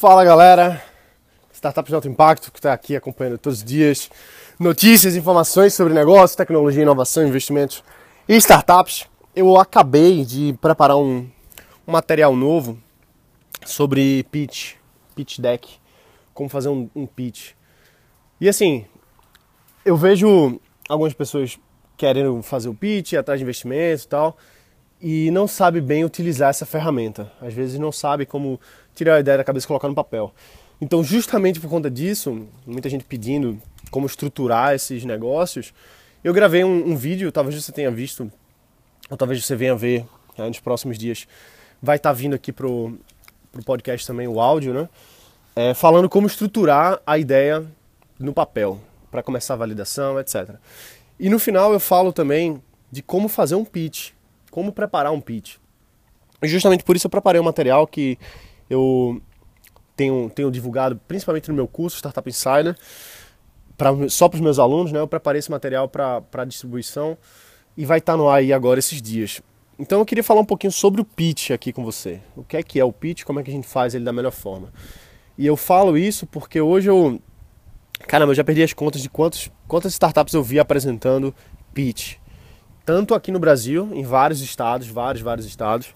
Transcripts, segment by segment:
Fala galera, Startup de Alto Impacto que está aqui acompanhando todos os dias notícias, informações sobre negócio, tecnologia, inovação, investimentos e startups. Eu acabei de preparar um, um material novo sobre pitch, pitch deck, como fazer um, um pitch. E assim, eu vejo algumas pessoas querendo fazer o pitch, atrás de investimentos e tal, e não sabe bem utilizar essa ferramenta. Às vezes não sabe como tirar a ideia da cabeça e colocar no papel. Então, justamente por conta disso, muita gente pedindo como estruturar esses negócios, eu gravei um, um vídeo, talvez você tenha visto, ou talvez você venha ver né, nos próximos dias. Vai estar tá vindo aqui pro, pro podcast também o áudio, né? É, falando como estruturar a ideia no papel, para começar a validação, etc. E no final eu falo também de como fazer um pitch, como preparar um pitch. E justamente por isso eu preparei um material que eu tenho, tenho divulgado, principalmente no meu curso Startup Insider, pra, só para os meus alunos, né? Eu preparei esse material para distribuição e vai estar tá no ar aí agora esses dias. Então eu queria falar um pouquinho sobre o pitch aqui com você. O que é que é o pitch, como é que a gente faz ele da melhor forma. E eu falo isso porque hoje eu. Caramba, eu já perdi as contas de quantos, quantas startups eu vi apresentando pitch. Tanto aqui no Brasil, em vários estados, vários, vários estados,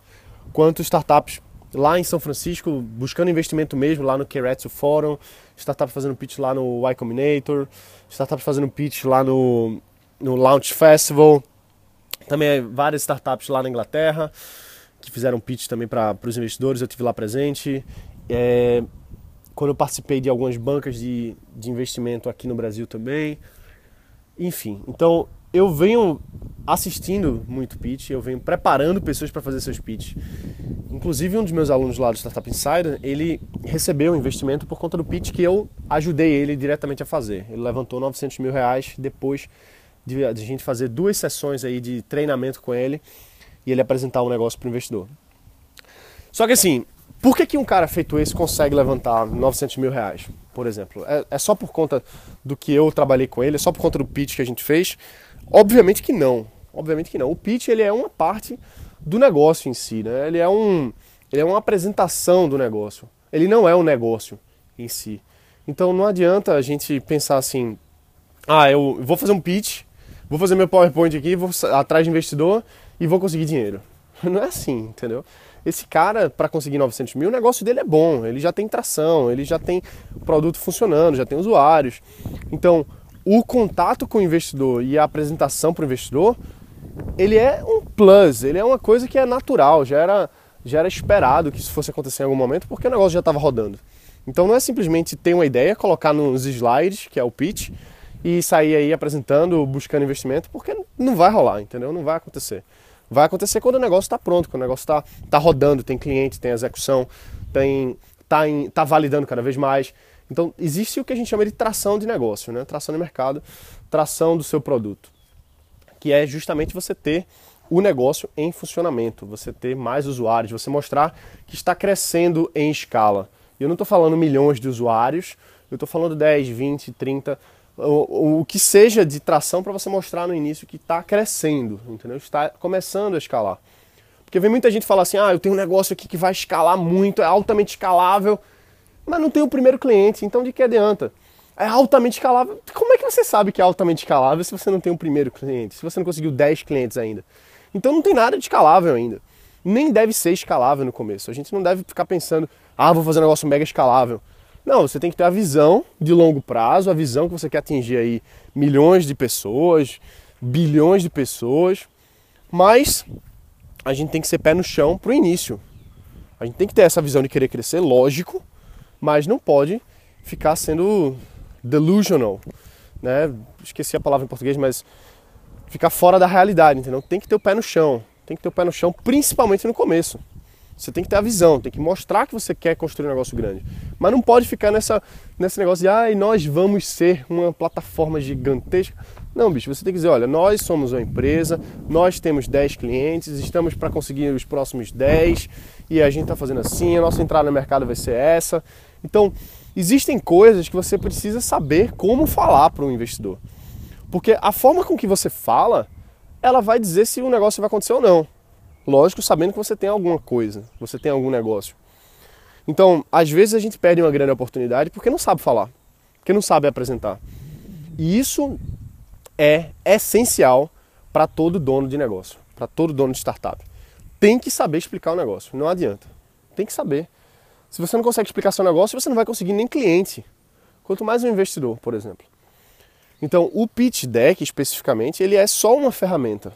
quanto startups lá em São Francisco, buscando investimento mesmo, lá no Keretsu Forum, startup fazendo pitch lá no Y Combinator, startup fazendo pitch lá no, no Launch Festival, também várias startups lá na Inglaterra, que fizeram pitch também para os investidores, eu tive lá presente. É, quando eu participei de algumas bancas de, de investimento aqui no Brasil também. Enfim, então eu venho assistindo muito pitch, eu venho preparando pessoas para fazer seus pitch. Inclusive, um dos meus alunos lá do Startup Insider, ele recebeu um investimento por conta do pitch que eu ajudei ele diretamente a fazer. Ele levantou 900 mil reais depois de a gente fazer duas sessões aí de treinamento com ele e ele apresentar um negócio para o investidor. Só que assim, por que, que um cara feito esse consegue levantar 900 mil reais, por exemplo? É, é só por conta do que eu trabalhei com ele? É só por conta do pitch que a gente fez? Obviamente que não. Obviamente que não. O pitch ele é uma parte do negócio em si, né? Ele é um ele é uma apresentação do negócio. Ele não é um negócio em si. Então não adianta a gente pensar assim: "Ah, eu vou fazer um pitch, vou fazer meu PowerPoint aqui, vou atrás de investidor e vou conseguir dinheiro". Não é assim, entendeu? Esse cara, para conseguir 900 mil, o negócio dele é bom, ele já tem tração, ele já tem produto funcionando, já tem usuários. Então, o contato com o investidor e a apresentação para o investidor ele é um plus, ele é uma coisa que é natural, já era, já era esperado que isso fosse acontecer em algum momento, porque o negócio já estava rodando. Então não é simplesmente ter uma ideia, colocar nos slides, que é o pitch, e sair aí apresentando, buscando investimento, porque não vai rolar, entendeu? Não vai acontecer. Vai acontecer quando o negócio está pronto, quando o negócio está tá rodando, tem cliente, tem execução, tem tá, em, tá validando cada vez mais. Então existe o que a gente chama de tração de negócio, né? Tração de mercado, tração do seu produto que é justamente você ter o negócio em funcionamento, você ter mais usuários, você mostrar que está crescendo em escala. Eu não estou falando milhões de usuários, eu estou falando 10, 20, 30, o, o que seja de tração para você mostrar no início que está crescendo, entendeu? Está começando a escalar. Porque vem muita gente falar assim, ah, eu tenho um negócio aqui que vai escalar muito, é altamente escalável, mas não tem o primeiro cliente, então de que adianta? é altamente escalável. Como é que você sabe que é altamente escalável se você não tem um primeiro cliente? Se você não conseguiu 10 clientes ainda? Então não tem nada de escalável ainda. Nem deve ser escalável no começo. A gente não deve ficar pensando, ah, vou fazer um negócio mega escalável. Não, você tem que ter a visão de longo prazo, a visão que você quer atingir aí milhões de pessoas, bilhões de pessoas, mas a gente tem que ser pé no chão pro início. A gente tem que ter essa visão de querer crescer, lógico, mas não pode ficar sendo delusional, né? Esqueci a palavra em português, mas ficar fora da realidade, entendeu? Tem que ter o pé no chão, tem que ter o pé no chão, principalmente no começo. Você tem que ter a visão, tem que mostrar que você quer construir um negócio grande. Mas não pode ficar nessa, nesse negócio de, ai, ah, nós vamos ser uma plataforma gigantesca. Não, bicho, você tem que dizer, olha, nós somos uma empresa, nós temos 10 clientes, estamos para conseguir os próximos 10 e a gente está fazendo assim, a nossa entrada no mercado vai ser essa. Então, existem coisas que você precisa saber como falar para um investidor. Porque a forma com que você fala, ela vai dizer se o negócio vai acontecer ou não. Lógico, sabendo que você tem alguma coisa, você tem algum negócio. Então, às vezes a gente perde uma grande oportunidade porque não sabe falar, porque não sabe apresentar. E isso é essencial para todo dono de negócio, para todo dono de startup. Tem que saber explicar o negócio, não adianta. Tem que saber. Se você não consegue explicar seu negócio, você não vai conseguir nem cliente. Quanto mais um investidor, por exemplo. Então, o pitch deck especificamente, ele é só uma ferramenta.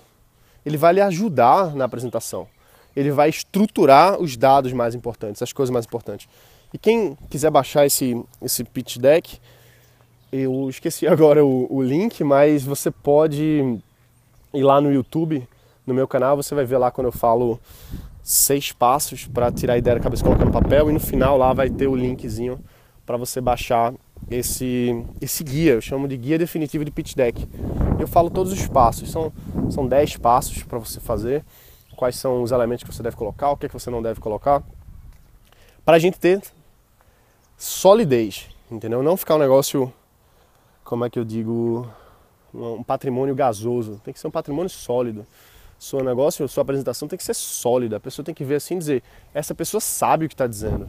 Ele vai lhe ajudar na apresentação. Ele vai estruturar os dados mais importantes, as coisas mais importantes. E quem quiser baixar esse, esse pitch deck, eu esqueci agora o, o link, mas você pode ir lá no YouTube, no meu canal, você vai ver lá quando eu falo seis passos para tirar a ideia da cabeça e colocar no papel e no final lá vai ter o linkzinho para você baixar esse, esse guia, eu chamo de guia definitivo de pitch deck. Eu falo todos os passos, são, são 10 passos para você fazer, quais são os elementos que você deve colocar, o que, é que você não deve colocar, para a gente ter solidez, entendeu? Não ficar um negócio, como é que eu digo, um patrimônio gasoso, tem que ser um patrimônio sólido. Seu negócio, sua apresentação tem que ser sólida, a pessoa tem que ver assim e dizer, essa pessoa sabe o que está dizendo.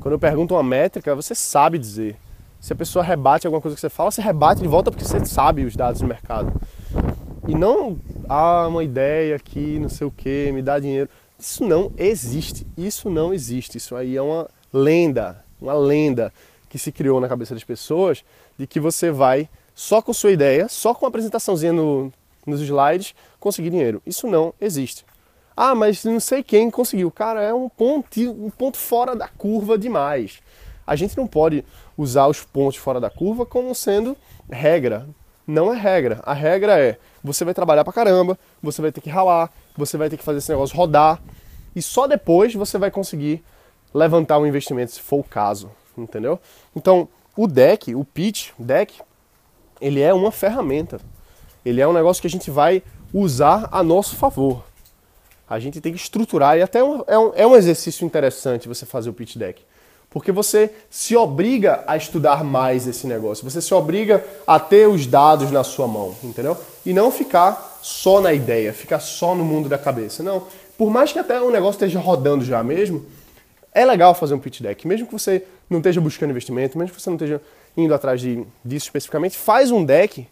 Quando eu pergunto uma métrica, você sabe dizer. Se a pessoa rebate alguma coisa que você fala, você rebate de volta porque você sabe os dados do mercado. E não, ah, uma ideia aqui, não sei o que, me dá dinheiro. Isso não existe. Isso não existe. Isso aí é uma lenda, uma lenda que se criou na cabeça das pessoas de que você vai só com sua ideia, só com uma apresentaçãozinha no, nos slides, conseguir dinheiro. Isso não existe. Ah, mas não sei quem conseguiu. Cara, é um ponto, um ponto fora da curva demais. A gente não pode usar os pontos fora da curva como sendo regra. Não é regra. A regra é você vai trabalhar pra caramba, você vai ter que ralar, você vai ter que fazer esse negócio rodar e só depois você vai conseguir levantar um investimento se for o caso, entendeu? Então, o deck, o pitch, deck, ele é uma ferramenta. Ele é um negócio que a gente vai usar a nosso favor. A gente tem que estruturar e até é um, é um exercício interessante você fazer o pitch deck. Porque você se obriga a estudar mais esse negócio, você se obriga a ter os dados na sua mão, entendeu? E não ficar só na ideia, ficar só no mundo da cabeça. Não. Por mais que até o negócio esteja rodando já mesmo, é legal fazer um pitch deck. Mesmo que você não esteja buscando investimento, mesmo que você não esteja indo atrás de, disso especificamente, faz um deck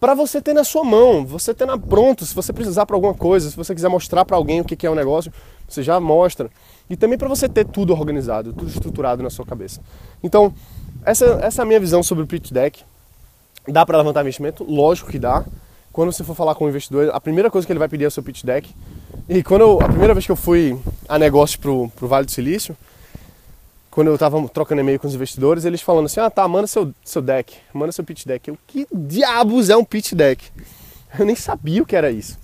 para você ter na sua mão, você ter na pronto, se você precisar para alguma coisa, se você quiser mostrar para alguém o que é o negócio, você já mostra. E também para você ter tudo organizado, tudo estruturado na sua cabeça. Então, essa, essa é a minha visão sobre o pitch deck. Dá para levantar investimento? Lógico que dá. Quando você for falar com o investidor, a primeira coisa que ele vai pedir é o seu pitch deck. E quando eu, a primeira vez que eu fui a negócio pro, pro Vale do Silício, quando eu estava trocando e-mail com os investidores, eles falando assim: ah, tá, manda seu, seu deck, manda seu pitch deck. Eu, que diabos é um pitch deck? Eu nem sabia o que era isso.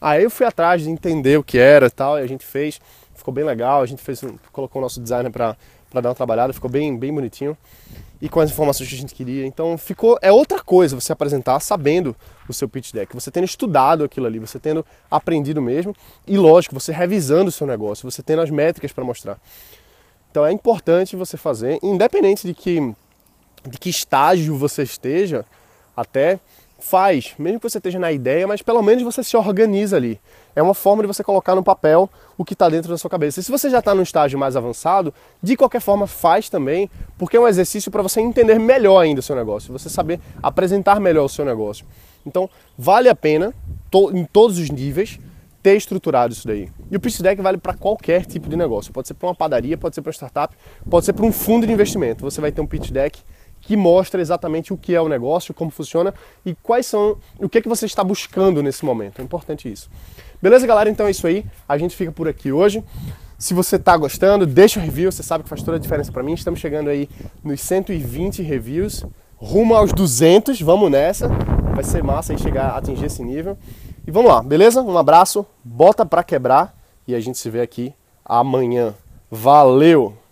Aí eu fui atrás de entender o que era e tal, e a gente fez, ficou bem legal, a gente fez, colocou o nosso designer para dar uma trabalhada, ficou bem, bem bonitinho e com as informações que a gente queria. Então ficou é outra coisa você apresentar sabendo o seu pitch deck, você tendo estudado aquilo ali, você tendo aprendido mesmo e lógico, você revisando o seu negócio, você tendo as métricas para mostrar. Então é importante você fazer, independente de que, de que estágio você esteja, até faz, mesmo que você esteja na ideia, mas pelo menos você se organiza ali. É uma forma de você colocar no papel o que está dentro da sua cabeça. E se você já está no estágio mais avançado, de qualquer forma faz também, porque é um exercício para você entender melhor ainda o seu negócio, você saber apresentar melhor o seu negócio. Então vale a pena, em todos os níveis, ter estruturado isso daí. E o pitch deck vale para qualquer tipo de negócio. Pode ser para uma padaria, pode ser para uma startup, pode ser para um fundo de investimento. Você vai ter um pitch deck que mostra exatamente o que é o negócio, como funciona e quais são, o que é que você está buscando nesse momento. É importante isso. Beleza, galera? Então é isso aí. A gente fica por aqui hoje. Se você está gostando, deixa o review, você sabe que faz toda a diferença para mim. Estamos chegando aí nos 120 reviews, rumo aos 200, vamos nessa. Vai ser massa aí chegar a atingir esse nível. E vamos lá, beleza? Um abraço, bota pra quebrar e a gente se vê aqui amanhã. Valeu!